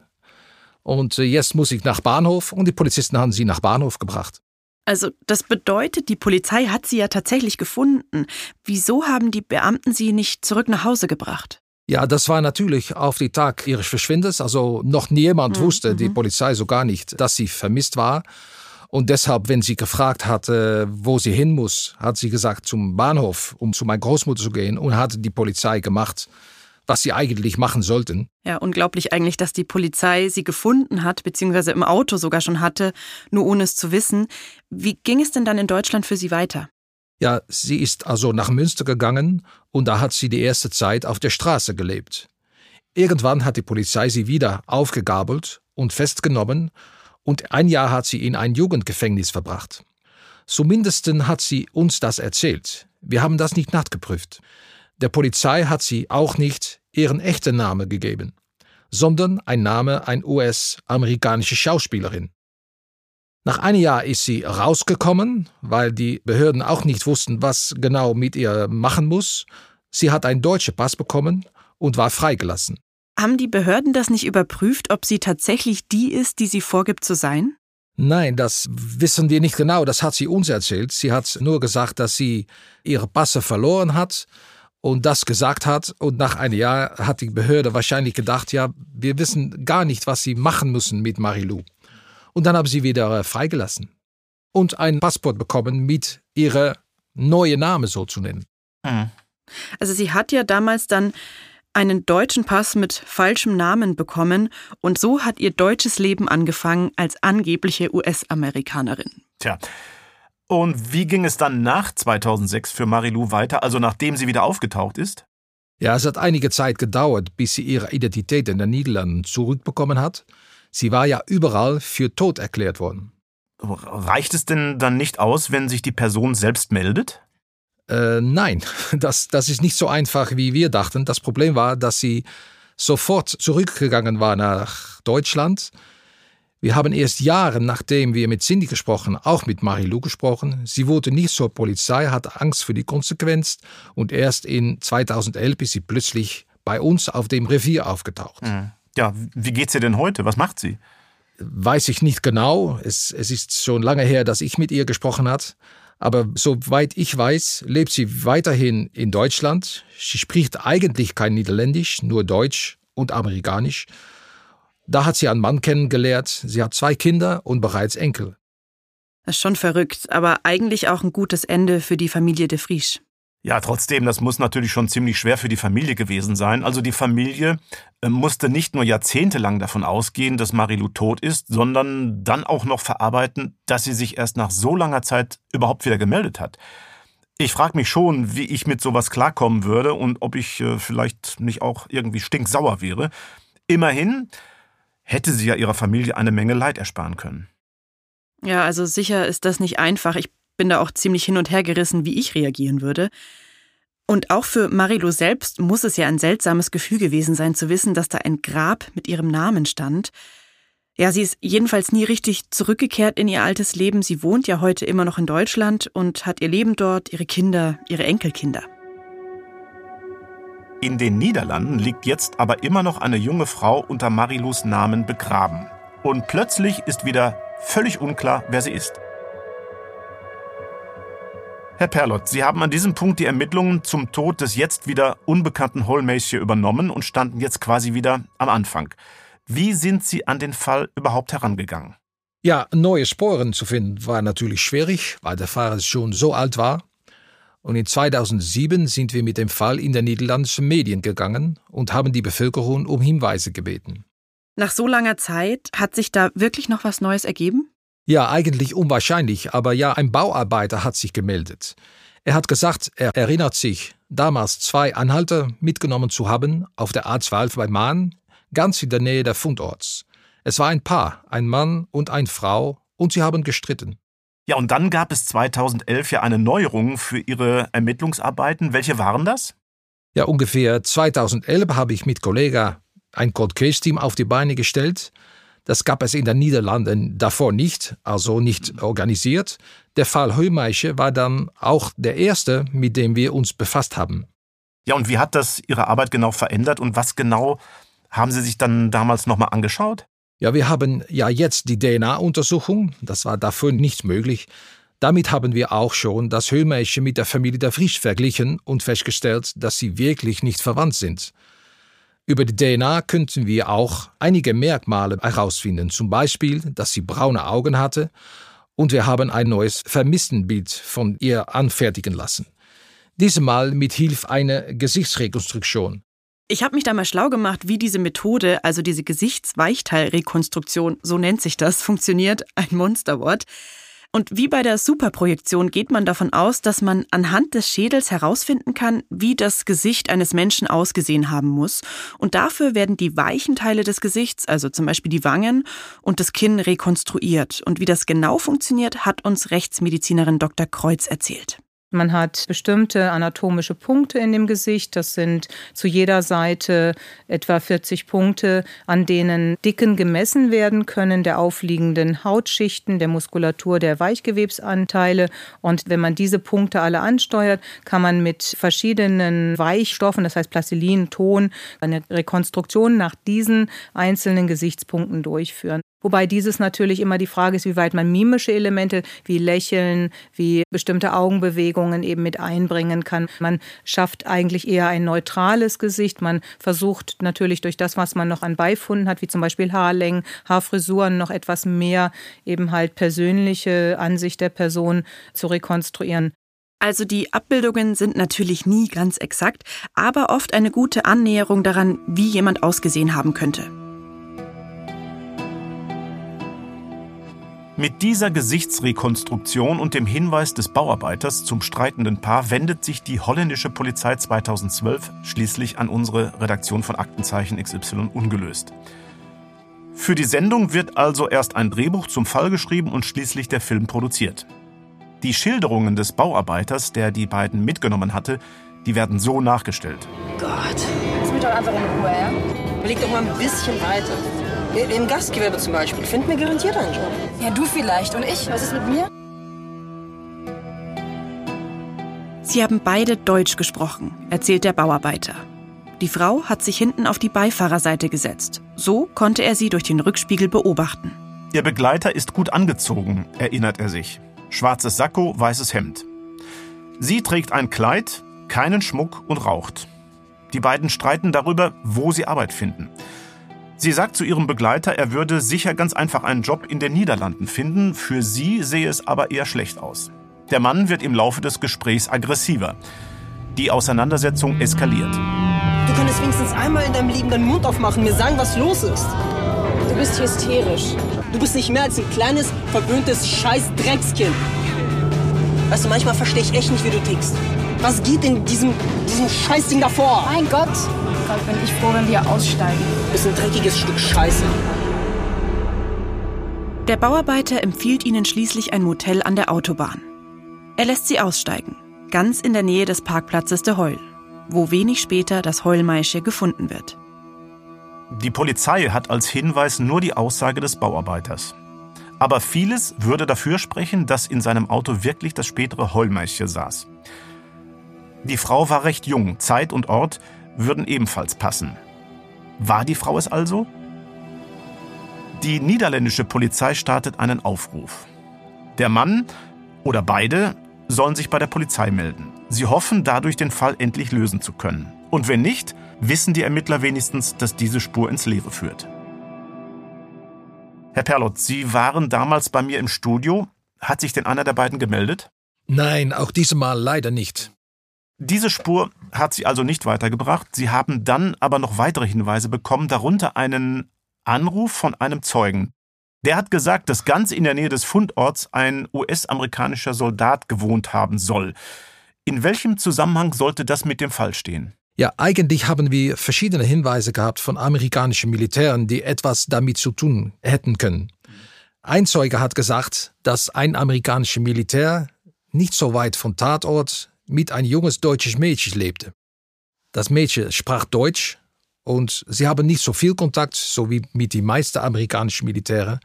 Und äh, jetzt muss ich nach Bahnhof und die Polizisten haben sie nach Bahnhof gebracht. Also das bedeutet, die Polizei hat sie ja tatsächlich gefunden. Wieso haben die Beamten sie nicht zurück nach Hause gebracht? Ja, das war natürlich auf den Tag ihres Verschwindens. Also noch niemand mhm. wusste, die mhm. Polizei so gar nicht, dass sie vermisst war. Und deshalb, wenn sie gefragt hatte, wo sie hin muss, hat sie gesagt zum Bahnhof, um zu meiner Großmutter zu gehen und hat die Polizei gemacht, was sie eigentlich machen sollten. Ja, unglaublich eigentlich, dass die Polizei sie gefunden hat, beziehungsweise im Auto sogar schon hatte, nur ohne es zu wissen. Wie ging es denn dann in Deutschland für sie weiter? Ja, sie ist also nach Münster gegangen und da hat sie die erste Zeit auf der Straße gelebt. Irgendwann hat die Polizei sie wieder aufgegabelt und festgenommen und ein Jahr hat sie in ein Jugendgefängnis verbracht. Zumindest hat sie uns das erzählt. Wir haben das nicht nachgeprüft. Der Polizei hat sie auch nicht ihren echten Namen gegeben, sondern ein Name ein US-amerikanische Schauspielerin. Nach einem Jahr ist sie rausgekommen, weil die Behörden auch nicht wussten, was genau mit ihr machen muss. Sie hat einen deutschen Pass bekommen und war freigelassen. Haben die Behörden das nicht überprüft, ob sie tatsächlich die ist, die sie vorgibt zu sein? Nein, das wissen wir nicht genau, das hat sie uns erzählt. Sie hat nur gesagt, dass sie ihre Passe verloren hat und das gesagt hat. Und nach einem Jahr hat die Behörde wahrscheinlich gedacht, ja, wir wissen gar nicht, was sie machen müssen mit Marilou. Und dann haben sie wieder freigelassen und ein Passport bekommen mit ihrer neuen Name so zu nennen. Hm. Also sie hat ja damals dann einen deutschen Pass mit falschem Namen bekommen und so hat ihr deutsches Leben angefangen als angebliche US-Amerikanerin. Tja, und wie ging es dann nach 2006 für Marilou weiter, also nachdem sie wieder aufgetaucht ist? Ja, es hat einige Zeit gedauert, bis sie ihre Identität in den Niederlanden zurückbekommen hat. Sie war ja überall für tot erklärt worden. Reicht es denn dann nicht aus, wenn sich die Person selbst meldet? Äh, nein, das, das ist nicht so einfach, wie wir dachten. Das Problem war, dass sie sofort zurückgegangen war nach Deutschland wir haben erst Jahre nachdem wir mit Cindy gesprochen, auch mit Marilou gesprochen. Sie wurde nicht zur Polizei, hatte Angst für die Konsequenz und erst in 2011 ist sie plötzlich bei uns auf dem Revier aufgetaucht. Hm. Ja, wie geht's ihr denn heute? Was macht sie? Weiß ich nicht genau. Es, es ist schon lange her, dass ich mit ihr gesprochen hat. Aber soweit ich weiß, lebt sie weiterhin in Deutschland. Sie spricht eigentlich kein Niederländisch, nur Deutsch und Amerikanisch. Da hat sie einen Mann kennengelernt, sie hat zwei Kinder und bereits Enkel. Das ist schon verrückt, aber eigentlich auch ein gutes Ende für die Familie de Vries. Ja, trotzdem, das muss natürlich schon ziemlich schwer für die Familie gewesen sein. Also die Familie äh, musste nicht nur jahrzehntelang davon ausgehen, dass Marilou tot ist, sondern dann auch noch verarbeiten, dass sie sich erst nach so langer Zeit überhaupt wieder gemeldet hat. Ich frage mich schon, wie ich mit sowas klarkommen würde und ob ich äh, vielleicht nicht auch irgendwie stinksauer wäre. Immerhin, hätte sie ja ihrer Familie eine Menge Leid ersparen können. Ja, also sicher ist das nicht einfach. Ich bin da auch ziemlich hin und her gerissen, wie ich reagieren würde. Und auch für Marilo selbst muss es ja ein seltsames Gefühl gewesen sein, zu wissen, dass da ein Grab mit ihrem Namen stand. Ja, sie ist jedenfalls nie richtig zurückgekehrt in ihr altes Leben. Sie wohnt ja heute immer noch in Deutschland und hat ihr Leben dort, ihre Kinder, ihre Enkelkinder. In den Niederlanden liegt jetzt aber immer noch eine junge Frau unter Marilus Namen begraben. Und plötzlich ist wieder völlig unklar, wer sie ist. Herr Perlott, Sie haben an diesem Punkt die Ermittlungen zum Tod des jetzt wieder unbekannten Holmeister übernommen und standen jetzt quasi wieder am Anfang. Wie sind Sie an den Fall überhaupt herangegangen? Ja, neue Sporen zu finden war natürlich schwierig, weil der Fahrer schon so alt war und in 2007 sind wir mit dem Fall in der niederländischen Medien gegangen und haben die Bevölkerung um Hinweise gebeten. Nach so langer Zeit hat sich da wirklich noch was Neues ergeben? Ja, eigentlich unwahrscheinlich, aber ja, ein Bauarbeiter hat sich gemeldet. Er hat gesagt, er erinnert sich, damals zwei Anhalter mitgenommen zu haben auf der A12 bei Mahn, ganz in der Nähe der Fundorts. Es war ein Paar, ein Mann und eine Frau, und sie haben gestritten. Ja, und dann gab es 2011 ja eine Neuerung für Ihre Ermittlungsarbeiten. Welche waren das? Ja, ungefähr 2011 habe ich mit Kollegen ein Cold Case Team auf die Beine gestellt. Das gab es in den Niederlanden davor nicht, also nicht organisiert. Der Fall Heumeische war dann auch der erste, mit dem wir uns befasst haben. Ja, und wie hat das Ihre Arbeit genau verändert und was genau haben Sie sich dann damals nochmal angeschaut? Ja, wir haben ja jetzt die DNA-Untersuchung, das war dafür nicht möglich. Damit haben wir auch schon das Höhlmädchen mit der Familie der Frisch verglichen und festgestellt, dass sie wirklich nicht verwandt sind. Über die DNA könnten wir auch einige Merkmale herausfinden, zum Beispiel, dass sie braune Augen hatte und wir haben ein neues Vermisstenbild von ihr anfertigen lassen. Diesmal mit Hilfe einer Gesichtsrekonstruktion. Ich habe mich da mal schlau gemacht, wie diese Methode, also diese Gesichtsweichteilrekonstruktion, so nennt sich das, funktioniert, ein Monsterwort. Und wie bei der Superprojektion geht man davon aus, dass man anhand des Schädels herausfinden kann, wie das Gesicht eines Menschen ausgesehen haben muss. Und dafür werden die weichen Teile des Gesichts, also zum Beispiel die Wangen und das Kinn, rekonstruiert. Und wie das genau funktioniert, hat uns Rechtsmedizinerin Dr. Kreuz erzählt. Man hat bestimmte anatomische Punkte in dem Gesicht. Das sind zu jeder Seite etwa 40 Punkte, an denen Dicken gemessen werden können, der aufliegenden Hautschichten, der Muskulatur, der Weichgewebsanteile. Und wenn man diese Punkte alle ansteuert, kann man mit verschiedenen Weichstoffen, das heißt Plastilin, Ton, eine Rekonstruktion nach diesen einzelnen Gesichtspunkten durchführen. Wobei dieses natürlich immer die Frage ist, wie weit man mimische Elemente wie Lächeln, wie bestimmte Augenbewegungen eben mit einbringen kann. Man schafft eigentlich eher ein neutrales Gesicht. Man versucht natürlich durch das, was man noch an Beifunden hat, wie zum Beispiel Haarlängen, Haarfrisuren, noch etwas mehr eben halt persönliche Ansicht der Person zu rekonstruieren. Also die Abbildungen sind natürlich nie ganz exakt, aber oft eine gute Annäherung daran, wie jemand ausgesehen haben könnte. Mit dieser Gesichtsrekonstruktion und dem Hinweis des Bauarbeiters zum streitenden Paar wendet sich die holländische Polizei 2012 schließlich an unsere Redaktion von Aktenzeichen XY ungelöst. Für die Sendung wird also erst ein Drehbuch zum Fall geschrieben und schließlich der Film produziert. Die Schilderungen des Bauarbeiters, der die beiden mitgenommen hatte, die werden so nachgestellt. Gott, lass mich doch einfach in Ruhe, ja? Überleg doch mal ein bisschen weiter. Im Gastgewerbe zum Beispiel. Find mir garantiert einen Job. Ja, du vielleicht. Und ich? Was ist mit mir? Sie haben beide Deutsch gesprochen, erzählt der Bauarbeiter. Die Frau hat sich hinten auf die Beifahrerseite gesetzt. So konnte er sie durch den Rückspiegel beobachten. Ihr Begleiter ist gut angezogen, erinnert er sich. Schwarzes Sakko, weißes Hemd. Sie trägt ein Kleid, keinen Schmuck und raucht. Die beiden streiten darüber, wo sie Arbeit finden. Sie sagt zu ihrem Begleiter, er würde sicher ganz einfach einen Job in den Niederlanden finden, für sie sehe es aber eher schlecht aus. Der Mann wird im Laufe des Gesprächs aggressiver. Die Auseinandersetzung eskaliert. Du könntest wenigstens einmal in deinem Leben deinen Mund aufmachen, mir sagen, was los ist. Du bist hysterisch. Du bist nicht mehr als ein kleines, verwöhntes Scheiß-Dreckskind. Weißt du, manchmal verstehe ich echt nicht, wie du tickst. Was geht in diesem, diesem Scheißding davor? Mein Gott, Gott, bin ich froh, wenn wir aussteigen. Du bist ein dreckiges Stück Scheiße. Der Bauarbeiter empfiehlt ihnen schließlich ein Motel an der Autobahn. Er lässt sie aussteigen, ganz in der Nähe des Parkplatzes der Heul, wo wenig später das Heulmeische gefunden wird. Die Polizei hat als Hinweis nur die Aussage des Bauarbeiters. Aber vieles würde dafür sprechen, dass in seinem Auto wirklich das spätere Heulmeische saß. Die Frau war recht jung, Zeit und Ort würden ebenfalls passen. War die Frau es also? Die niederländische Polizei startet einen Aufruf. Der Mann oder beide sollen sich bei der Polizei melden. Sie hoffen dadurch den Fall endlich lösen zu können. Und wenn nicht, wissen die Ermittler wenigstens, dass diese Spur ins Leere führt. Herr Perlot, Sie waren damals bei mir im Studio. Hat sich denn einer der beiden gemeldet? Nein, auch diesmal leider nicht. Diese Spur hat sie also nicht weitergebracht. Sie haben dann aber noch weitere Hinweise bekommen, darunter einen Anruf von einem Zeugen. Der hat gesagt, dass ganz in der Nähe des Fundorts ein US-amerikanischer Soldat gewohnt haben soll. In welchem Zusammenhang sollte das mit dem Fall stehen? Ja, eigentlich haben wir verschiedene Hinweise gehabt von amerikanischen Militären, die etwas damit zu tun hätten können. Ein Zeuge hat gesagt, dass ein amerikanischer Militär nicht so weit vom Tatort mit ein junges deutsches Mädchen lebte. Das Mädchen sprach Deutsch und sie haben nicht so viel Kontakt, so wie mit die meisten amerikanischen Militäre,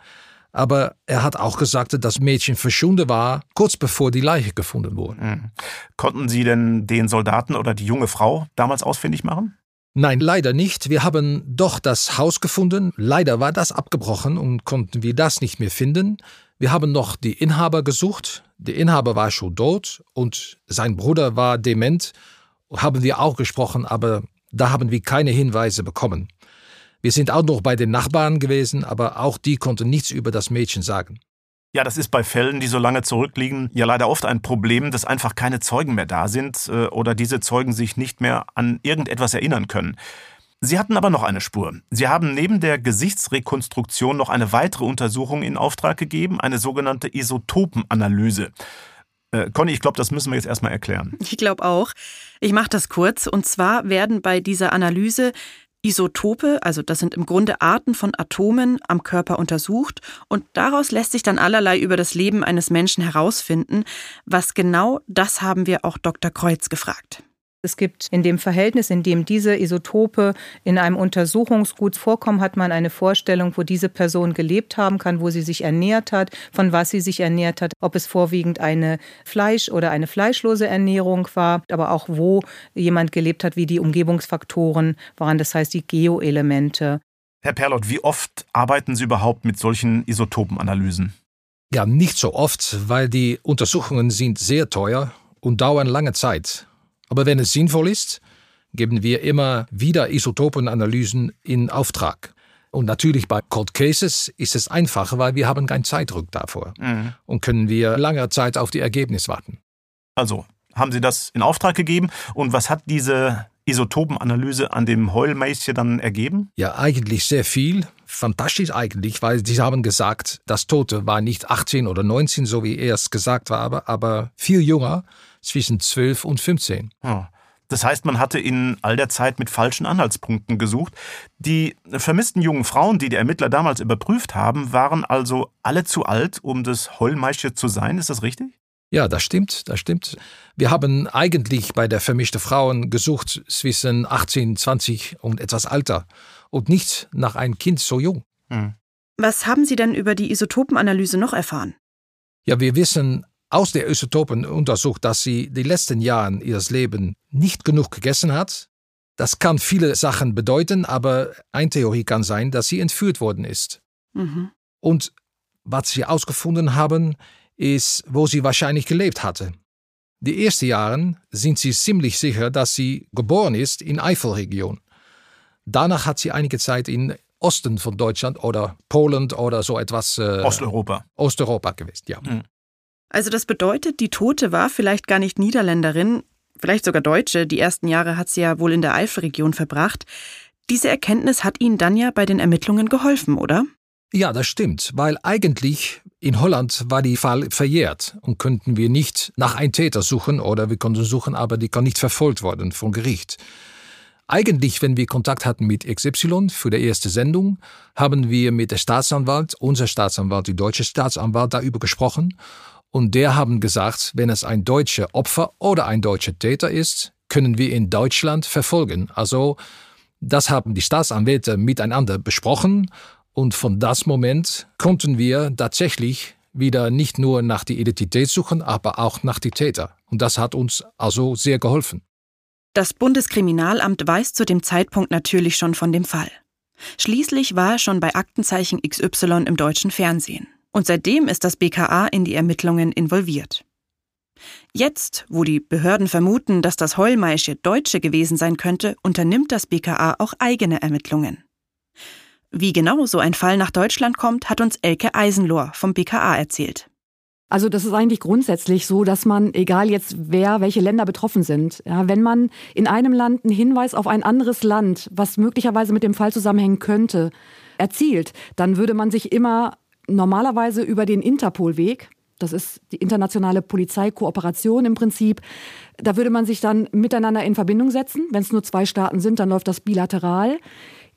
aber er hat auch gesagt, dass das Mädchen verschwunden war, kurz bevor die Leiche gefunden wurde. Hm. Konnten Sie denn den Soldaten oder die junge Frau damals ausfindig machen? Nein, leider nicht. Wir haben doch das Haus gefunden. Leider war das abgebrochen und konnten wir das nicht mehr finden. Wir haben noch die Inhaber gesucht. Der Inhaber war schon tot und sein Bruder war dement. Haben wir auch gesprochen, aber da haben wir keine Hinweise bekommen. Wir sind auch noch bei den Nachbarn gewesen, aber auch die konnten nichts über das Mädchen sagen. Ja, das ist bei Fällen, die so lange zurückliegen, ja leider oft ein Problem, dass einfach keine Zeugen mehr da sind äh, oder diese Zeugen sich nicht mehr an irgendetwas erinnern können. Sie hatten aber noch eine Spur. Sie haben neben der Gesichtsrekonstruktion noch eine weitere Untersuchung in Auftrag gegeben, eine sogenannte Isotopenanalyse. Äh, Conny, ich glaube, das müssen wir jetzt erstmal erklären. Ich glaube auch. Ich mache das kurz. Und zwar werden bei dieser Analyse Isotope, also das sind im Grunde Arten von Atomen am Körper untersucht und daraus lässt sich dann allerlei über das Leben eines Menschen herausfinden. Was genau, das haben wir auch Dr. Kreuz gefragt. Es gibt in dem Verhältnis, in dem diese Isotope in einem Untersuchungsgut vorkommen, hat man eine Vorstellung, wo diese Person gelebt haben kann, wo sie sich ernährt hat, von was sie sich ernährt hat, ob es vorwiegend eine Fleisch- oder eine fleischlose Ernährung war, aber auch wo jemand gelebt hat, wie die Umgebungsfaktoren waren, das heißt die Geoelemente. Herr Perlott, wie oft arbeiten Sie überhaupt mit solchen Isotopenanalysen? Ja, nicht so oft, weil die Untersuchungen sind sehr teuer und dauern lange Zeit. Aber wenn es sinnvoll ist, geben wir immer wieder Isotopenanalysen in Auftrag. Und natürlich bei Cold Cases ist es einfacher, weil wir haben keinen Zeitdruck davor mhm. und können wir lange Zeit auf die Ergebnisse warten. Also, haben Sie das in Auftrag gegeben und was hat diese Isotopenanalyse an dem Heulmäßchen dann ergeben? Ja, eigentlich sehr viel. Fantastisch eigentlich, weil Sie haben gesagt, das Tote war nicht 18 oder 19, so wie er es gesagt habe, aber viel jünger zwischen 12 und 15. Ja. Das heißt, man hatte in all der Zeit mit falschen Anhaltspunkten gesucht. Die vermissten jungen Frauen, die die Ermittler damals überprüft haben, waren also alle zu alt, um das Heulmeische zu sein. Ist das richtig? Ja, das stimmt, das stimmt. Wir haben eigentlich bei der vermischten Frauen gesucht zwischen 18, 20 und etwas älter und nicht nach einem Kind so jung. Hm. Was haben Sie denn über die Isotopenanalyse noch erfahren? Ja, wir wissen aus der Isotopen untersucht, dass sie die letzten Jahren ihres Lebens nicht genug gegessen hat. Das kann viele Sachen bedeuten, aber eine Theorie kann sein, dass sie entführt worden ist. Mhm. Und was sie ausgefunden haben, ist, wo sie wahrscheinlich gelebt hatte. Die ersten Jahre sind sie ziemlich sicher, dass sie geboren ist in Eifelregion. Danach hat sie einige Zeit in Osten von Deutschland oder Polen oder so etwas. Äh, Osteuropa. Osteuropa gewesen, ja. Mhm. Also das bedeutet, die Tote war vielleicht gar nicht Niederländerin, vielleicht sogar Deutsche, die ersten Jahre hat sie ja wohl in der Eifelregion verbracht. Diese Erkenntnis hat Ihnen dann ja bei den Ermittlungen geholfen, oder? Ja, das stimmt, weil eigentlich in Holland war die Fall verjährt und könnten wir nicht nach einem Täter suchen oder wir konnten suchen, aber die kann nicht verfolgt worden vom Gericht. Eigentlich, wenn wir Kontakt hatten mit XY für die erste Sendung, haben wir mit der Staatsanwalt, unser Staatsanwalt, die deutsche Staatsanwalt, darüber gesprochen und der haben gesagt, wenn es ein deutscher Opfer oder ein deutscher Täter ist, können wir in Deutschland verfolgen. Also das haben die Staatsanwälte miteinander besprochen und von das Moment konnten wir tatsächlich wieder nicht nur nach die Identität suchen, aber auch nach die Täter. Und das hat uns also sehr geholfen. Das Bundeskriminalamt weiß zu dem Zeitpunkt natürlich schon von dem Fall. Schließlich war er schon bei Aktenzeichen XY im deutschen Fernsehen. Und seitdem ist das BKA in die Ermittlungen involviert. Jetzt, wo die Behörden vermuten, dass das Heulmeische Deutsche gewesen sein könnte, unternimmt das BKA auch eigene Ermittlungen. Wie genau so ein Fall nach Deutschland kommt, hat uns Elke Eisenlohr vom BKA erzählt. Also das ist eigentlich grundsätzlich so, dass man, egal jetzt wer, welche Länder betroffen sind, ja, wenn man in einem Land einen Hinweis auf ein anderes Land, was möglicherweise mit dem Fall zusammenhängen könnte, erzielt, dann würde man sich immer normalerweise über den Interpol-Weg. Das ist die internationale Polizeikooperation im Prinzip. Da würde man sich dann miteinander in Verbindung setzen. Wenn es nur zwei Staaten sind, dann läuft das bilateral.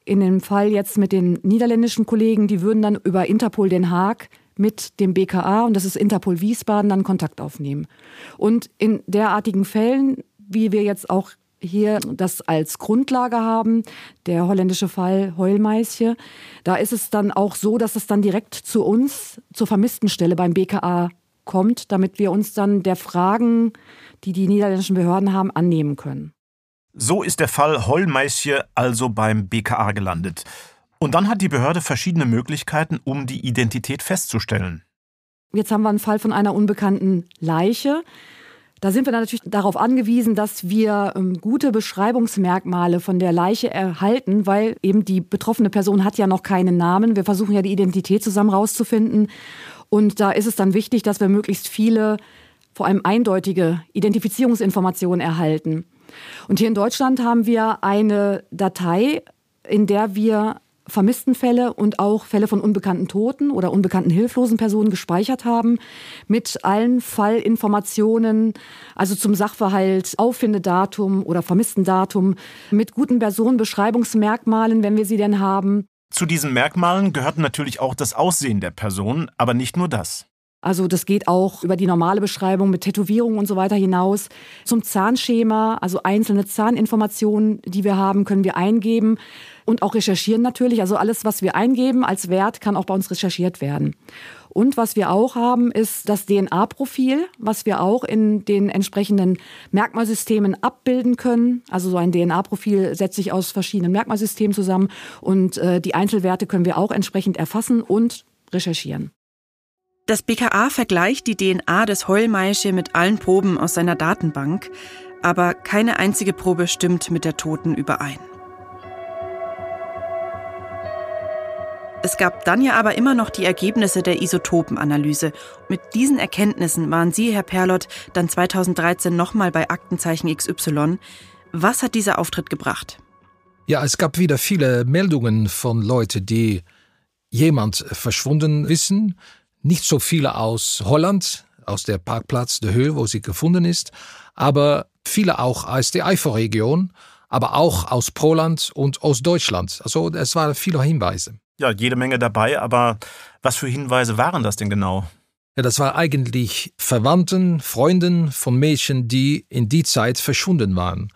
In dem Fall jetzt mit den niederländischen Kollegen, die würden dann über Interpol Den Haag mit dem BKA, und das ist Interpol Wiesbaden, dann Kontakt aufnehmen. Und in derartigen Fällen, wie wir jetzt auch hier das als Grundlage haben, der holländische Fall Heulmeisje. Da ist es dann auch so, dass es dann direkt zu uns, zur Vermisstenstelle beim BKA kommt, damit wir uns dann der Fragen, die die niederländischen Behörden haben, annehmen können. So ist der Fall Heulmeisje also beim BKA gelandet. Und dann hat die Behörde verschiedene Möglichkeiten, um die Identität festzustellen. Jetzt haben wir einen Fall von einer unbekannten Leiche. Da sind wir dann natürlich darauf angewiesen, dass wir ähm, gute Beschreibungsmerkmale von der Leiche erhalten, weil eben die betroffene Person hat ja noch keinen Namen. Wir versuchen ja die Identität zusammen rauszufinden. Und da ist es dann wichtig, dass wir möglichst viele, vor allem eindeutige Identifizierungsinformationen erhalten. Und hier in Deutschland haben wir eine Datei, in der wir Vermisstenfälle und auch Fälle von unbekannten Toten oder unbekannten hilflosen Personen gespeichert haben, mit allen Fallinformationen, also zum Sachverhalt, Auffindedatum oder Vermisstendatum, mit guten Personenbeschreibungsmerkmalen, wenn wir sie denn haben. Zu diesen Merkmalen gehört natürlich auch das Aussehen der Person, aber nicht nur das. Also das geht auch über die normale Beschreibung mit Tätowierungen und so weiter hinaus. Zum Zahnschema, also einzelne Zahninformationen, die wir haben, können wir eingeben und auch recherchieren natürlich. Also alles, was wir eingeben als Wert, kann auch bei uns recherchiert werden. Und was wir auch haben, ist das DNA-Profil, was wir auch in den entsprechenden Merkmalsystemen abbilden können. Also so ein DNA-Profil setzt sich aus verschiedenen Merkmalsystemen zusammen und äh, die Einzelwerte können wir auch entsprechend erfassen und recherchieren. Das BKA vergleicht die DNA des Heulmeische mit allen Proben aus seiner Datenbank, aber keine einzige Probe stimmt mit der Toten überein. Es gab dann ja aber immer noch die Ergebnisse der Isotopenanalyse. Mit diesen Erkenntnissen waren Sie, Herr Perlott, dann 2013 nochmal bei Aktenzeichen XY. Was hat dieser Auftritt gebracht? Ja, es gab wieder viele Meldungen von Leuten, die jemand verschwunden wissen, nicht so viele aus Holland, aus der Parkplatz der Höhe, wo sie gefunden ist, aber viele auch aus der Eifelregion, aber auch aus Poland und aus Deutschland. Also es waren viele Hinweise. Ja, jede Menge dabei, aber was für Hinweise waren das denn genau? Ja, das war eigentlich Verwandten, Freunden von Mädchen, die in die Zeit verschwunden waren.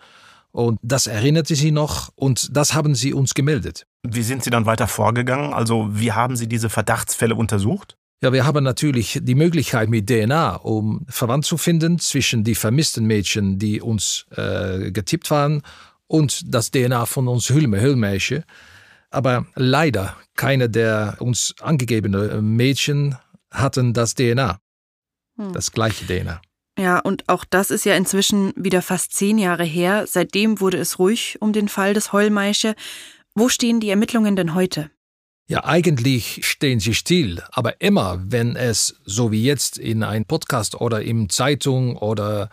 Und das erinnerte sie noch und das haben sie uns gemeldet. Wie sind Sie dann weiter vorgegangen? Also wie haben Sie diese Verdachtsfälle untersucht? Ja, wir haben natürlich die Möglichkeit mit DNA, um verwandt zu finden zwischen die vermissten Mädchen, die uns äh, getippt waren, und das DNA von uns Hülme Hüllmädchen. Aber leider keine der uns angegebenen Mädchen hatten das DNA, hm. das gleiche DNA. Ja, und auch das ist ja inzwischen wieder fast zehn Jahre her. Seitdem wurde es ruhig um den Fall des Heulmeische. Wo stehen die Ermittlungen denn heute? Ja, eigentlich stehen sie still, aber immer, wenn es so wie jetzt in ein Podcast oder in Zeitung oder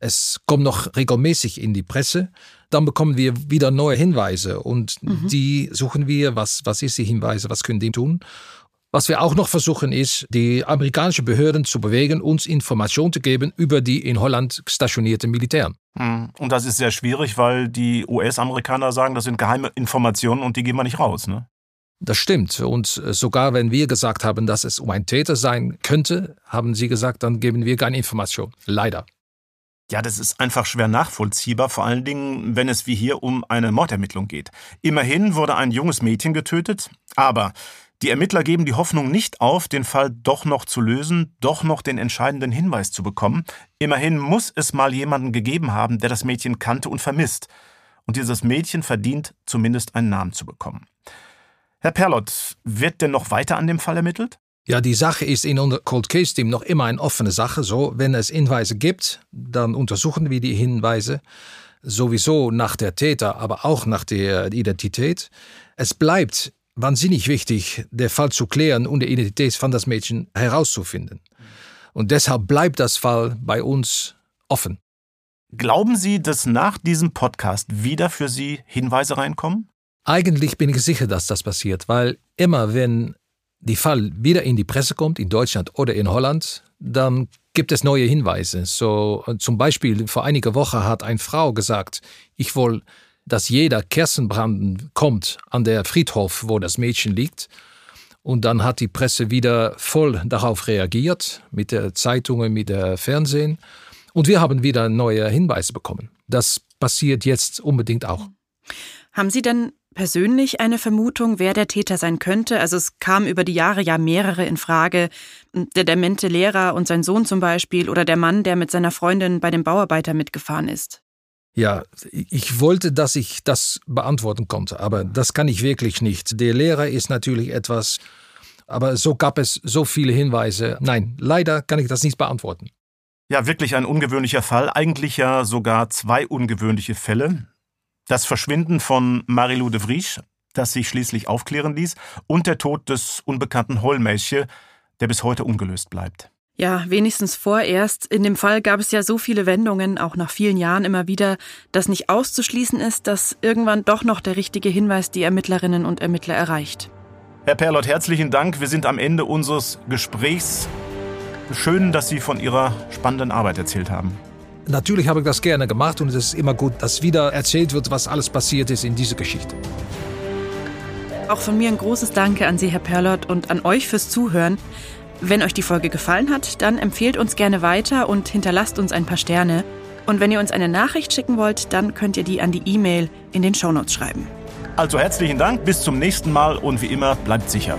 es kommt noch regelmäßig in die Presse, dann bekommen wir wieder neue Hinweise und mhm. die suchen wir, was, was ist die Hinweise, was können die tun. Was wir auch noch versuchen, ist, die amerikanischen Behörden zu bewegen, uns Informationen zu geben über die in Holland stationierten Militären. Mhm. Und das ist sehr schwierig, weil die US-Amerikaner sagen, das sind geheime Informationen und die gehen wir nicht raus, ne? Das stimmt. Und sogar wenn wir gesagt haben, dass es um einen Täter sein könnte, haben sie gesagt, dann geben wir keine Information. Leider. Ja, das ist einfach schwer nachvollziehbar, vor allen Dingen, wenn es wie hier um eine Mordermittlung geht. Immerhin wurde ein junges Mädchen getötet, aber die Ermittler geben die Hoffnung nicht auf, den Fall doch noch zu lösen, doch noch den entscheidenden Hinweis zu bekommen. Immerhin muss es mal jemanden gegeben haben, der das Mädchen kannte und vermisst. Und dieses Mädchen verdient zumindest einen Namen zu bekommen. Herr Perlott, wird denn noch weiter an dem Fall ermittelt? Ja, die Sache ist in unser Cold Case Team noch immer eine offene Sache. So, wenn es Hinweise gibt, dann untersuchen wir die Hinweise sowieso nach der Täter, aber auch nach der Identität. Es bleibt wahnsinnig wichtig, der Fall zu klären und die Identität von das Mädchen herauszufinden. Und deshalb bleibt das Fall bei uns offen. Glauben Sie, dass nach diesem Podcast wieder für Sie Hinweise reinkommen? Eigentlich bin ich sicher, dass das passiert, weil immer wenn die Fall wieder in die Presse kommt, in Deutschland oder in Holland, dann gibt es neue Hinweise. So zum Beispiel vor einiger Woche hat eine Frau gesagt, ich will, dass jeder Kerzenbranden kommt an der Friedhof, wo das Mädchen liegt. Und dann hat die Presse wieder voll darauf reagiert, mit der Zeitungen, mit der Fernsehen. Und wir haben wieder neue Hinweise bekommen. Das passiert jetzt unbedingt auch. Haben Sie denn persönlich eine Vermutung, wer der Täter sein könnte? Also es kam über die Jahre ja mehrere in Frage. Der demente Lehrer und sein Sohn zum Beispiel oder der Mann, der mit seiner Freundin bei dem Bauarbeiter mitgefahren ist. Ja, ich wollte, dass ich das beantworten konnte, aber das kann ich wirklich nicht. Der Lehrer ist natürlich etwas, aber so gab es so viele Hinweise. Nein, leider kann ich das nicht beantworten. Ja, wirklich ein ungewöhnlicher Fall, eigentlich ja sogar zwei ungewöhnliche Fälle. Das Verschwinden von Marilou de Vries, das sich schließlich aufklären ließ, und der Tod des unbekannten Hollmäsche, der bis heute ungelöst bleibt. Ja, wenigstens vorerst. In dem Fall gab es ja so viele Wendungen, auch nach vielen Jahren immer wieder, dass nicht auszuschließen ist, dass irgendwann doch noch der richtige Hinweis die Ermittlerinnen und Ermittler erreicht. Herr Perlott, herzlichen Dank. Wir sind am Ende unseres Gesprächs. Schön, dass Sie von Ihrer spannenden Arbeit erzählt haben. Natürlich habe ich das gerne gemacht und es ist immer gut, dass wieder erzählt wird, was alles passiert ist in dieser Geschichte. Auch von mir ein großes Danke an Sie, Herr Perlott, und an euch fürs Zuhören. Wenn euch die Folge gefallen hat, dann empfehlt uns gerne weiter und hinterlasst uns ein paar Sterne. Und wenn ihr uns eine Nachricht schicken wollt, dann könnt ihr die an die E-Mail in den Shownotes schreiben. Also herzlichen Dank, bis zum nächsten Mal und wie immer bleibt sicher.